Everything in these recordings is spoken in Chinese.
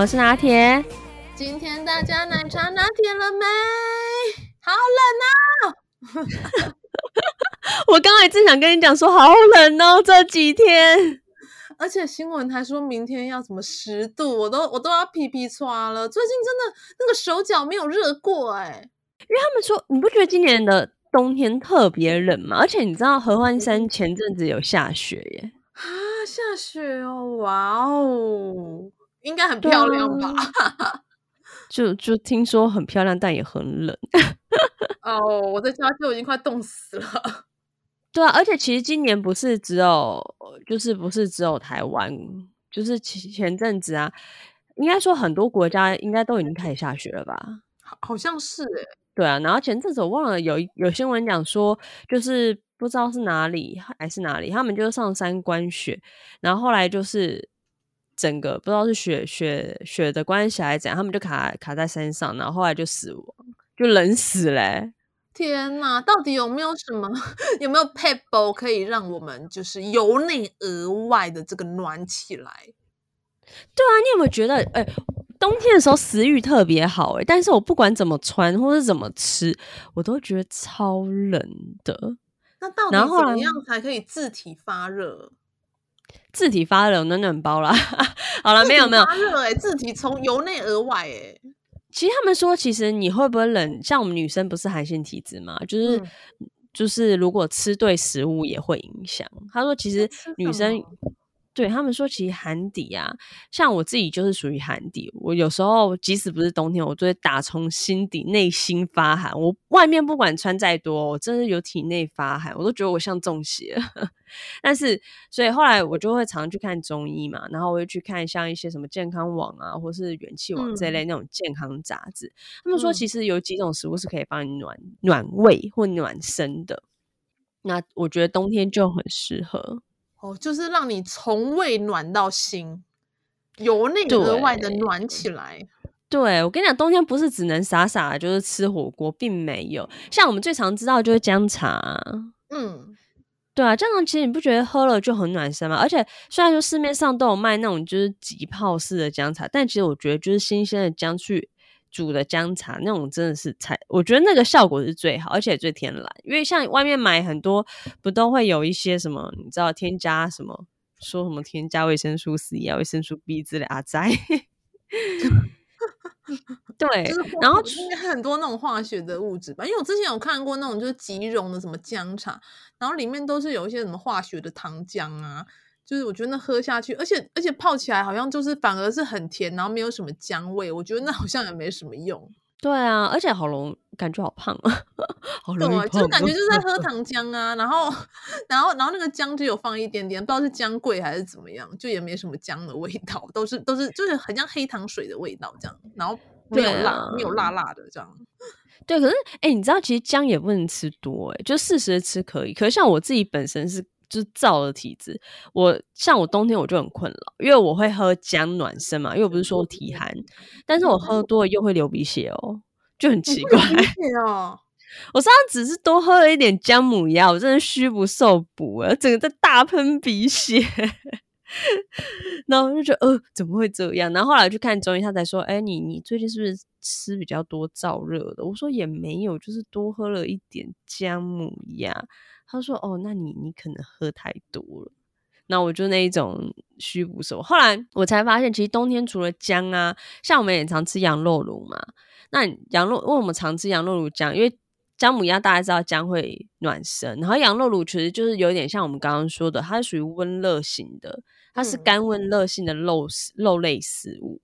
我是拿铁。今天大家奶茶拿铁了没？好冷啊！我刚才正想跟你讲说，好冷哦，这几天。而且新闻还说明天要什么十度，我都我都要皮皮剉了。最近真的那个手脚没有热过哎、欸，因为他们说，你不觉得今年的冬天特别冷吗？而且你知道合欢山前阵子有下雪耶？啊，下雪哦，哇哦，应该很漂亮吧？就就听说很漂亮，但也很冷。哦，我在家就已经快冻死了。对啊，而且其实今年不是只有，就是不是只有台湾，就是前前阵子啊，应该说很多国家应该都已经开始下雪了吧？好，好像是诶。对啊，然后前阵子我忘了有有新闻讲说，就是不知道是哪里还是哪里，他们就上山观雪，然后后来就是整个不知道是雪雪雪的关系还是怎样，他们就卡卡在山上，然后后来就死亡，就冷死嘞、欸。天呐，到底有没有什么 有没有 p e b 可以让我们就是由内而外的这个暖起来？对啊，你有没有觉得，哎、欸，冬天的时候食欲特别好、欸，哎，但是我不管怎么穿或者怎么吃，我都觉得超冷的。那到底怎么样才可以自体发热？自体发热，暖暖包啦。好了，没有没有，发热哎，字体从由内而外哎、欸。其实他们说，其实你会不会冷？像我们女生不是寒性体质嘛？就是、嗯、就是，如果吃对食物也会影响。他说，其实女生。对他们说，其实寒底啊，像我自己就是属于寒底。我有时候即使不是冬天，我都会打从心底内心发寒。我外面不管穿再多，我真的有体内发寒，我都觉得我像中邪了。但是，所以后来我就会常去看中医嘛，然后我会去看像一些什么健康网啊，或是元气网这类那种健康杂志。嗯、他们说，其实有几种食物是可以帮你暖暖胃或暖身的。那我觉得冬天就很适合。哦，就是让你从胃暖到心，由内而外的暖起来。对，我跟你讲，冬天不是只能傻傻的就是吃火锅，并没有。像我们最常知道的就是姜茶，嗯，对啊，姜茶其实你不觉得喝了就很暖身吗？而且虽然说市面上都有卖那种就是即泡式的姜茶，但其实我觉得就是新鲜的姜去。煮的姜茶那种真的是才，我觉得那个效果是最好，而且最天然。因为像外面买很多，不都会有一些什么，你知道添加什么，说什么添加维生素 C 啊、维生素 B 之类阿在。对，就是、然后应该很多那种化学的物质吧。因为我之前有看过那种就是即溶的什么姜茶，然后里面都是有一些什么化学的糖浆啊。就是我觉得那喝下去，而且而且泡起来好像就是反而是很甜，然后没有什么姜味。我觉得那好像也没什么用。对啊，而且好容感觉好胖啊，好容易胖。对，就感觉就是在喝 糖浆啊，然后然后然后那个姜就有放一点点，不知道是姜贵还是怎么样，就也没什么姜的味道，都是都是就是很像黑糖水的味道这样，然后没有辣，啊、没有辣辣的这样。对，可是哎、欸，你知道其实姜也不能吃多、欸，哎，就适时的吃可以。可是像我自己本身是。就是燥的体质，我像我冬天我就很困扰，因为我会喝姜暖身嘛，因为我不是说体寒，但是我喝多了又会流鼻血哦，就很奇怪。哦、我上次只是多喝了一点姜母鸭，我真的虚不受补啊，整个在大喷鼻血，然后我就觉得呃怎么会这样？然后后来去看中医，他才说，哎、欸，你你最近是不是吃比较多燥热的？我说也没有，就是多喝了一点姜母鸭。他说：“哦，那你你可能喝太多了。”那我就那一种虚不受。后来我才发现，其实冬天除了姜啊，像我们也常吃羊肉炉嘛。那羊肉，因为什么常吃羊肉炉姜，因为姜母鸭大家知道姜会暖身，然后羊肉炉其实就是有点像我们刚刚说的，它是属于温热型的，它是干温热性的肉肉类食物。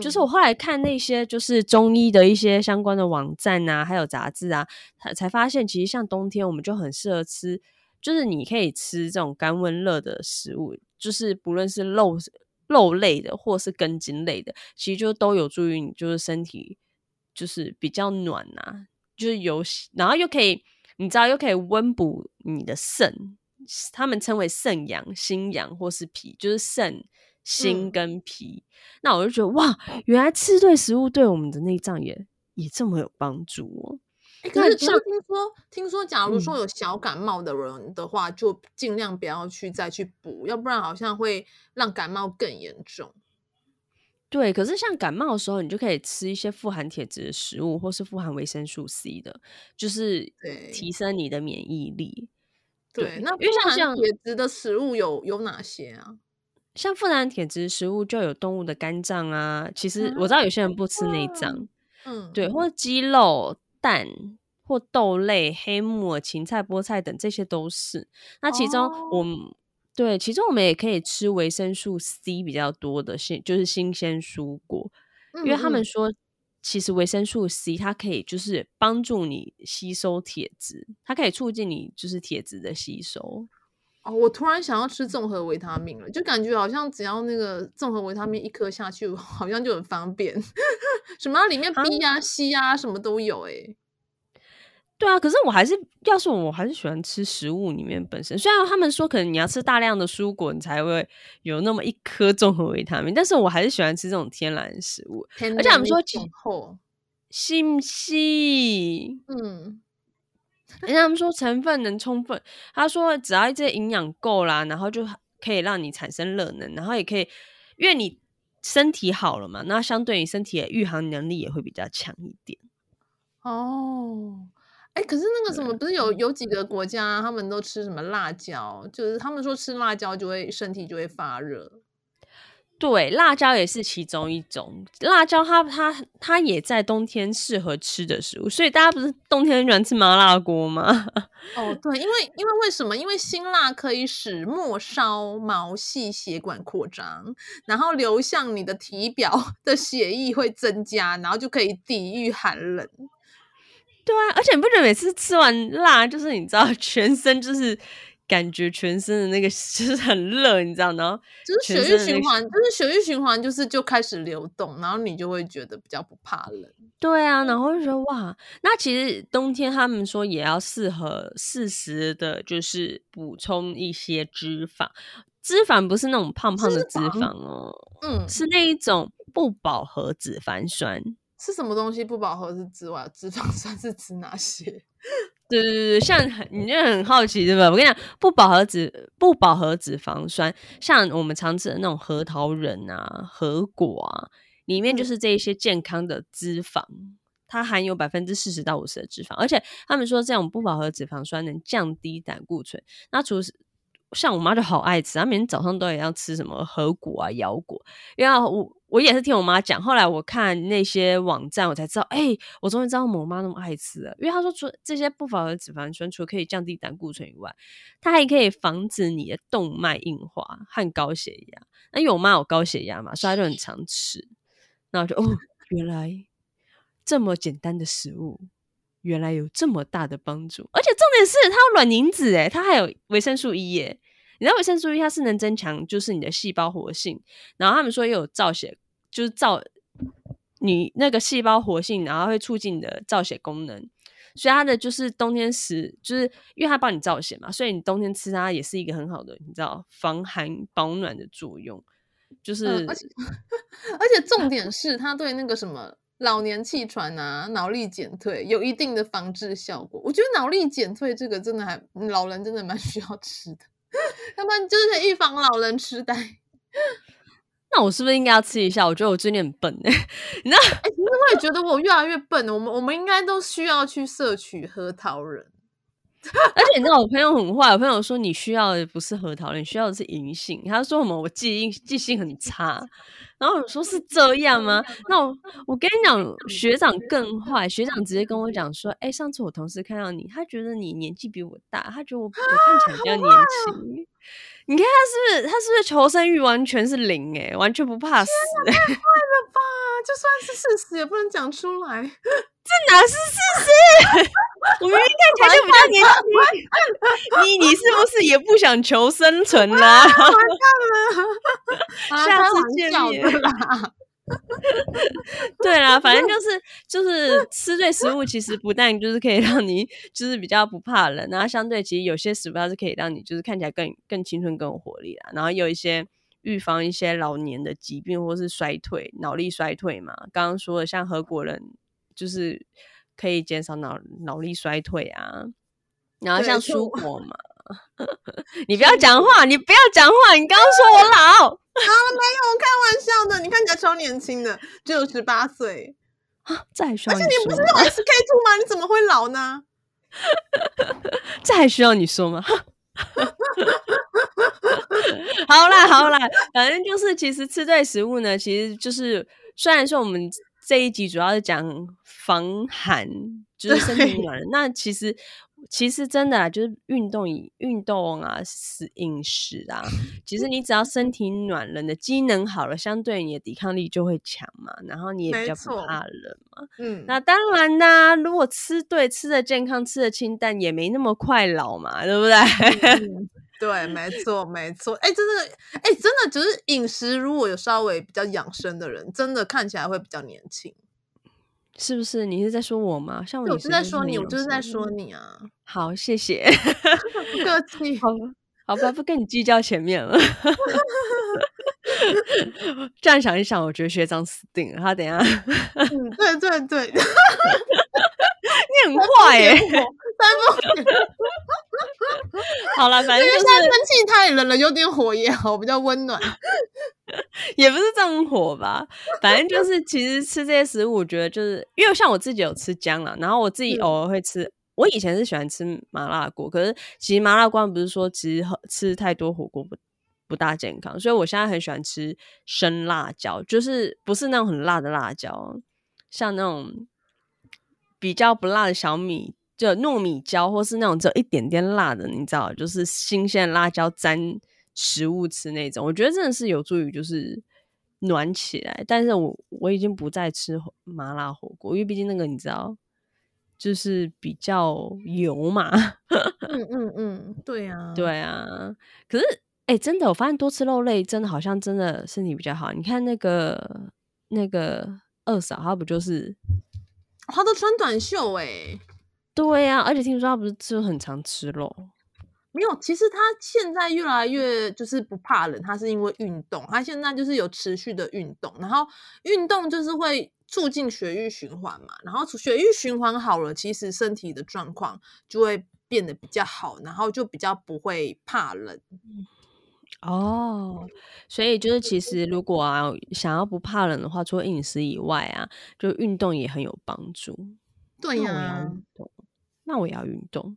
就是我后来看那些就是中医的一些相关的网站啊，还有杂志啊，才才发现，其实像冬天我们就很适合吃，就是你可以吃这种干温热的食物，就是不论是肉肉类的或是根茎类的，其实就都有助于你就是身体就是比较暖啊，就是有，然后又可以你知道又可以温补你的肾，他们称为肾阳、心阳或是脾，就是肾。心跟脾，嗯、那我就觉得哇，原来吃对食物对我们的内脏也也这么有帮助哦。欸、可是听说听说，假如说有小感冒的人的话，嗯、就尽量不要去再去补，要不然好像会让感冒更严重。对，可是像感冒的时候，你就可以吃一些富含铁质的食物，或是富含维生素 C 的，就是提升你的免疫力。对，对那因为像像铁质的食物有有哪些啊？像富含铁质食物就有动物的肝脏啊。其实我知道有些人不吃内脏，嗯，对，或者鸡肉、蛋或豆类、黑木耳、芹菜、菠菜等，这些都是。那其中我们。哦对，其中我们也可以吃维生素 C 比较多的新，就是新鲜蔬果，因为他们说，其实维生素 C 它可以就是帮助你吸收铁质，它可以促进你就是铁质的吸收。哦，我突然想要吃综合维他命了，就感觉好像只要那个综合维他命一颗下去，好像就很方便，什么里面 B 啊、C 啊什么都有哎、欸。对啊，可是我还是，要是我，我还是喜欢吃食物里面本身。虽然他们说可能你要吃大量的蔬果，你才会有那么一颗综合维他命，但是我还是喜欢吃这种天然食物。而且他们说，是不是？嗯，而且他们说成分能充分，他说只要这些营养够啦，然后就可以让你产生热能，然后也可以，因为你身体好了嘛，那相对你身体的御寒能力也会比较强一点。哦。哎，可是那个什么，不是有有几个国家，他们都吃什么辣椒？就是他们说吃辣椒就会身体就会发热。对，辣椒也是其中一种。辣椒它它它也在冬天适合吃的食物，所以大家不是冬天很喜欢吃麻辣锅吗？哦，对，因为因为为什么？因为辛辣可以使末梢毛细血管扩张，然后流向你的体表 的血液会增加，然后就可以抵御寒冷。对啊，而且你不觉得每次吃完辣，就是你知道全身就是感觉全身的那个 就是很热，你知道，然后就是血液循环，就是血液循环就是就开始流动，然后你就会觉得比较不怕冷。对啊，然后就说哇，那其实冬天他们说也要适合适时的，就是补充一些脂肪，脂肪不是那种胖胖的脂肪哦，嗯，是那一种不饱和脂肪酸。是什么东西不饱和是脂肪脂肪酸是指哪些？对对对，像你就很好奇对吧？我跟你讲，不饱和脂不饱和脂肪酸，像我们常吃的那种核桃仁啊、核果啊，里面就是这一些健康的脂肪，嗯、它含有百分之四十到五十的脂肪，而且他们说这种不饱和脂肪酸能降低胆固醇。那除像我妈就好爱吃，她每天早上都也要吃什么核果啊、腰果，因为我。我也是听我妈讲，后来我看那些网站，我才知道，哎、我终于知道我妈那么爱吃了。因为她说，除这些不饱和脂肪酸，除了可以降低胆固醇以外，它还可以防止你的动脉硬化和高血压。那因为我妈有高血压嘛，所以她就很常吃。然后就哦，原来这么简单的食物，原来有这么大的帮助。而且重点是，它有卵磷脂，诶，它还有维生素 E，诶。你知道维生素 E 它是能增强，就是你的细胞活性，然后他们说又有造血，就是造你那个细胞活性，然后会促进你的造血功能，所以它的就是冬天食，就是因为它帮你造血嘛，所以你冬天吃它也是一个很好的，你知道防寒保暖的作用，就是、嗯、而且而且重点是它对那个什么老年气喘啊、脑力减退有一定的防治效果。我觉得脑力减退这个真的还老人真的蛮需要吃的。要不然就是预防老人痴呆。那我是不是应该要吃一下？我觉得我最近很笨哎，你知道？哎、欸，其实我也觉得我越来越笨。我们我们应该都需要去摄取核桃仁。而且你知道，我朋友很坏。我朋友说，你需要的不是核桃，你需要的是银杏。他说什么？我记忆记性很差。然后我说是这样吗？那我我跟你讲，学长更坏。学长直接跟我讲说：“哎、上次我同事看到你，他觉得你年纪比我大，他觉得我我看起来比较年轻。你看他是不是他是不是求生欲完全是零？哎，完全不怕死。太坏了吧！就算是事实，也不能讲出来。这哪是事实？我明明看起来就比较年轻。你你是不是也不想求生存啦？完蛋了！下次见面啦。对啦，反正就是就是吃对食物，其实不但就是可以让你就是比较不怕冷，然后相对其实有些食物它是可以让你就是看起来更更青春更有活力啦，然后有一些预防一些老年的疾病或是衰退脑力衰退嘛。刚刚说的像合果仁。就是可以减少脑脑力衰退啊。然后像蔬果嘛，你不要讲话，你不要讲话，你刚刚说我老，好 了没有？我开玩笑的，你看起来超年轻的，只有十八岁啊！这还需要？而且你不是用 SK two 吗？你怎么会老呢？这还需要你说吗？好啦好啦，反正就是，其实吃对食物呢，其实就是，虽然说我们这一集主要是讲防寒，就是身体暖，那其实。其实真的啊，就是运动、运动啊，是饮食啊。其实你只要身体暖了，你的机能好了，相对你的抵抗力就会强嘛。然后你也比较不怕冷嘛。嗯，那当然啦，如果吃对、吃的健康、吃的清淡，也没那么快老嘛，对不对？嗯、对，没错，没错。哎，真的，哎，真的，就是饮食如果有稍微比较养生的人，真的看起来会比较年轻。是不是？你是在说我吗？像我，我是在说你，我就是在说你啊。好，谢谢，不客 气。好，好吧，不跟你计较前面了。这样想一想，我觉得学长死定了。他等一下，嗯，对对对，你很坏耶、欸。好了，反正就是天气太冷了，有点火也好，比较温暖。也不是这种火吧，反正就是其实吃这些食物，我觉得就是因为像我自己有吃姜了，然后我自己偶尔会吃。嗯、我以前是喜欢吃麻辣锅，可是其实麻辣锅不是说其实吃太多火锅不不大健康，所以我现在很喜欢吃生辣椒，就是不是那种很辣的辣椒，像那种比较不辣的小米。就糯米椒，或是那种只有一点点辣的，你知道，就是新鲜辣椒沾食物吃那种，我觉得真的是有助于就是暖起来。但是我我已经不再吃麻辣火锅，因为毕竟那个你知道，就是比较油嘛。嗯嗯嗯，对啊，对啊。可是哎、欸，真的，我发现多吃肉类真的好像真的身体比较好。你看那个那个二嫂，她不就是，她都穿短袖哎、欸。对呀、啊，而且听说她不是就很常吃肉，没有。其实他现在越来越就是不怕冷，他是因为运动。他现在就是有持续的运动，然后运动就是会促进血液循环嘛。然后血液循环好了，其实身体的状况就会变得比较好，然后就比较不会怕冷。哦，所以就是其实如果啊想要不怕冷的话，除了饮食以外啊，就运动也很有帮助。对呀、啊。那我也要运动。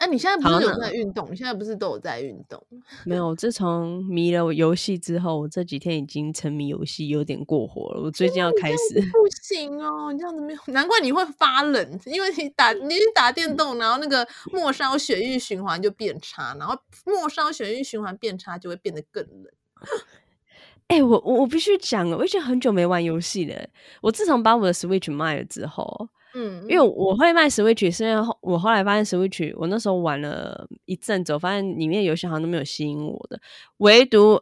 哎、啊，你现在不是有在运动？你现在不是都有在运动？没有，自从迷了游戏之后，我这几天已经沉迷游戏有点过火了。我最近要开始。不 行哦，你这样子没有，难怪你会发冷，因为你打你打电动，然后那个末梢血液循环就变差，然后末梢血液循环变差就会变得更冷。哎、欸，我我我必须讲，我已经很久没玩游戏了。我自从把我的 Switch 卖了之后。嗯，因为我会卖 Switch，是因为我后来发现 Switch，我那时候玩了一阵子，我发现里面游戏好像都没有吸引我的，唯独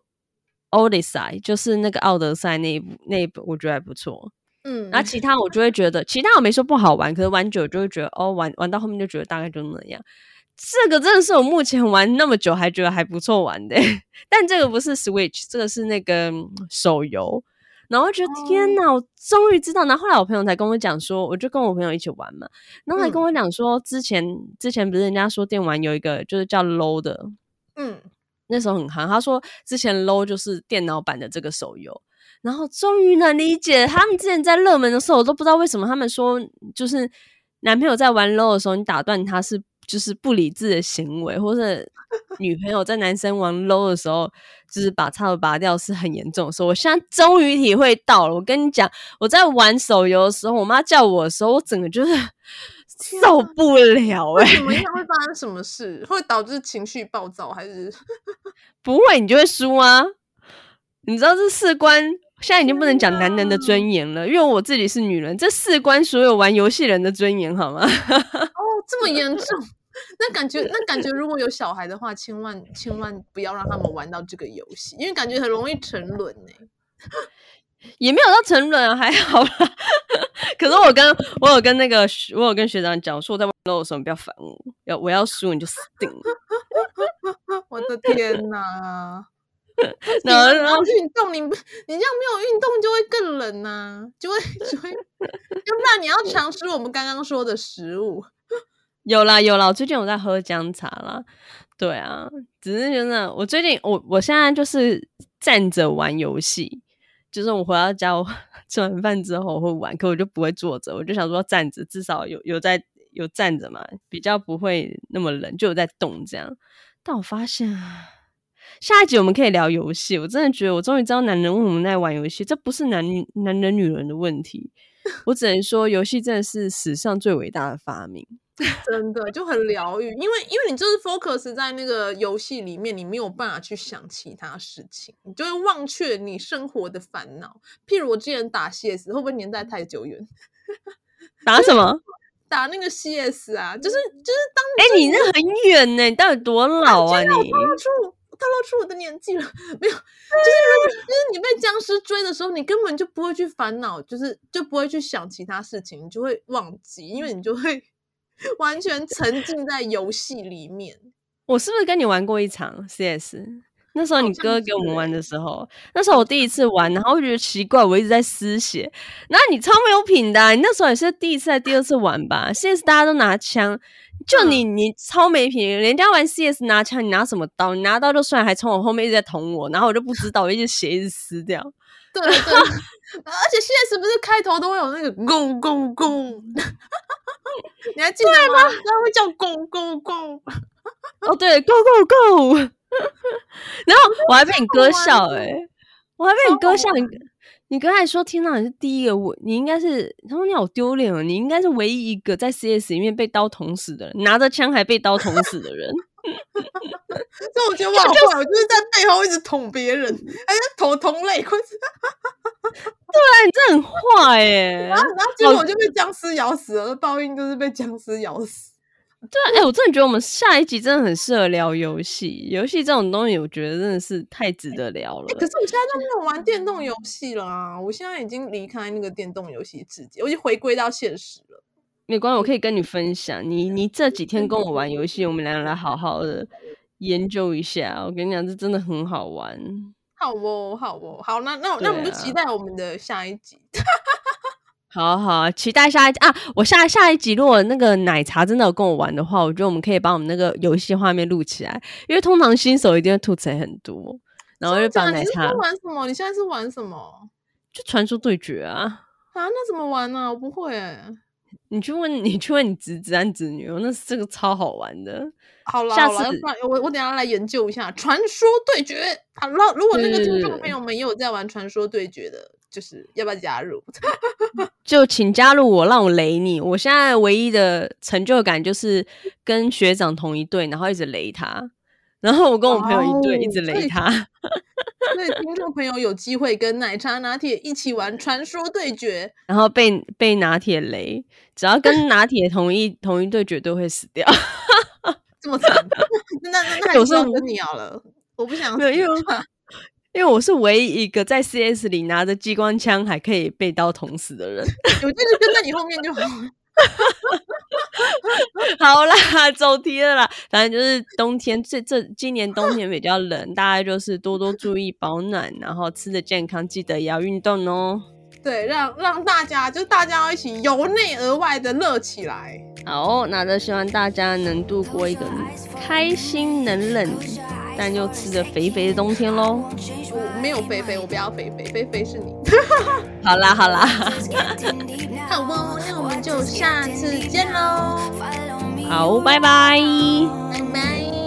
Odyssey 就是那个奥德赛那一部那一部，我觉得还不错。嗯，然后其他我就会觉得，其他我没说不好玩，可是玩久就会觉得，哦，玩玩到后面就觉得大概就那样。这个真的是我目前玩那么久还觉得还不错玩的，但这个不是 Switch，这个是那个手游。然后我觉得天哪，我终于知道。然后后来我朋友才跟我讲说，我就跟我朋友一起玩嘛。然后还跟我讲说，之前之前不是人家说电玩有一个就是叫 low 的，嗯，那时候很夯。他说之前 low 就是电脑版的这个手游。然后终于能理解他们之前在热门的时候，我都不知道为什么他们说就是男朋友在玩 low 的时候，你打断他是就是不理智的行为，或是。女朋友在男生玩 low 的时候，就是把插头拔掉是很严重的时候。我现在终于体会到了。我跟你讲，我在玩手游的时候，我妈叫我的时候，我整个就是 受不了、欸。为什么？应该会 发生什么事？会导致情绪暴躁，还是 不会？你就会输啊！你知道这事关现在已经不能讲男人的尊严了，因为我自己是女人，这事关所有玩游戏人的尊严，好吗？哦，这么严重。那感觉，那感觉，如果有小孩的话，千万千万不要让他们玩到这个游戏，因为感觉很容易沉沦呢。也没有到沉沦啊，还好啦。可是我跟我有跟那个我有跟学长讲说，我在玩的时候，你不要烦我，要我要输你就死定了。我的天哪！然后然后运动，你你这样没有运动就会更冷呐、啊，就会就会，要不然你要尝试我们刚刚说的食物。有啦有啦，最近有在喝姜茶啦。对啊，只是觉得我最近我我现在就是站着玩游戏，就是我回到家我 吃完饭之后我会玩，可我就不会坐着，我就想说站着，至少有有在有站着嘛，比较不会那么冷，就有在动这样。但我发现啊。下一集我们可以聊游戏，我真的觉得我终于知道男人为什么在玩游戏，这不是男男人女人的问题，我只能说游戏真的是史上最伟大的发明，真的就很疗愈，因为因为你就是 focus 在那个游戏里面，你没有办法去想其他事情，你就会忘却你生活的烦恼。譬如我之前打 CS，会不会年代太久远？打什么？打那个 CS 啊，就是就是当哎、欸，你那很远呢，你到底多老啊你？透露出我的年纪了，没有，就是就是你被僵尸追的时候，你根本就不会去烦恼，就是就不会去想其他事情，你就会忘记，因为你就会完全沉浸在游戏里面。我是不是跟你玩过一场 CS？那时候你哥给我们玩的时候，那时候我第一次玩，然后我觉得奇怪，我一直在失血。然后你超没有品的啊，你那时候也是第一次还第二次玩吧？CS 大家都拿枪。就你，你超没品！人家玩 CS 拿枪，你拿什么刀？你拿刀就算，还从我后面一直在捅我，然后我就不知道，我一直血一直撕掉。对对，而且 CS 不是开头都会有那个攻攻攻，你还记得吗？它会叫攻攻攻。哦，对，Go Go Go。然后我还被你哥笑哎、欸，我还被你哥笑你。你刚才说听到你是第一个，我你应该是他说你好丢脸哦，你应该是唯一一个在 CS 里面被刀捅死的人，拿着枪还被刀捅死的人。所以我觉得我好坏，就是、我就是在背后一直捅别人，还是捅同类。对啊，你这很坏耶！然后然后结果我就被僵尸咬死了，报应就是被僵尸咬死。对啊，哎、欸，我真的觉得我们下一集真的很适合聊游戏。游戏这种东西，我觉得真的是太值得聊了。欸、可是我现在都没有玩电动游戏了啊！我现在已经离开那个电动游戏世界，我已经回归到现实了。没关系，我可以跟你分享。你你这几天跟我玩游戏，我们两个来好好的研究一下。我跟你讲，这真的很好玩。好哦，好哦，好，那那、啊、那我们就期待我们的下一集。好好期待下一集啊！我下下一集如果那个奶茶真的有跟我玩的话，我觉得我们可以把我们那个游戏画面录起来，因为通常新手一定会吐槽很多，然后就把奶茶。你是玩什么？你现在是玩什么？就传说对决啊！啊，那怎么玩呢、啊？我不会哎。你去问 你去问你侄子和侄女，那是这个超好玩的。好了，下次我我等下来研究一下传说对决。好了，如果那个听众朋友们也有在玩传说对决的。就是要不要加入？就请加入我，让我雷你。我现在唯一的成就感就是跟学长同一队，然后一直雷他。然后我跟我朋友一队，哦、一直雷他。所以听众朋友有机会跟奶茶拿铁一起玩传说对决，然后被被拿铁雷，只要跟 拿铁同一同一队，绝对会死掉。这么惨？那那那还是我跟你好了，我不想死。没有因为我是唯一一个在 CS 里拿着机关枪还可以被刀捅死的人，我就是跟在你后面就好了。好啦，走题了啦。反正就是冬天，这这今年冬天比较冷，大家就是多多注意保暖，然后吃的健康，记得也要运动哦。对，让让大家就大家要一起由内而外的乐起来。好，那就希望大家能度过一个开心、能冷。但又吃着肥肥的冬天喽！我没有肥肥，我不要肥肥，肥肥是你。好 啦好啦，好哦，那我们就下次见喽！好，拜拜，拜拜。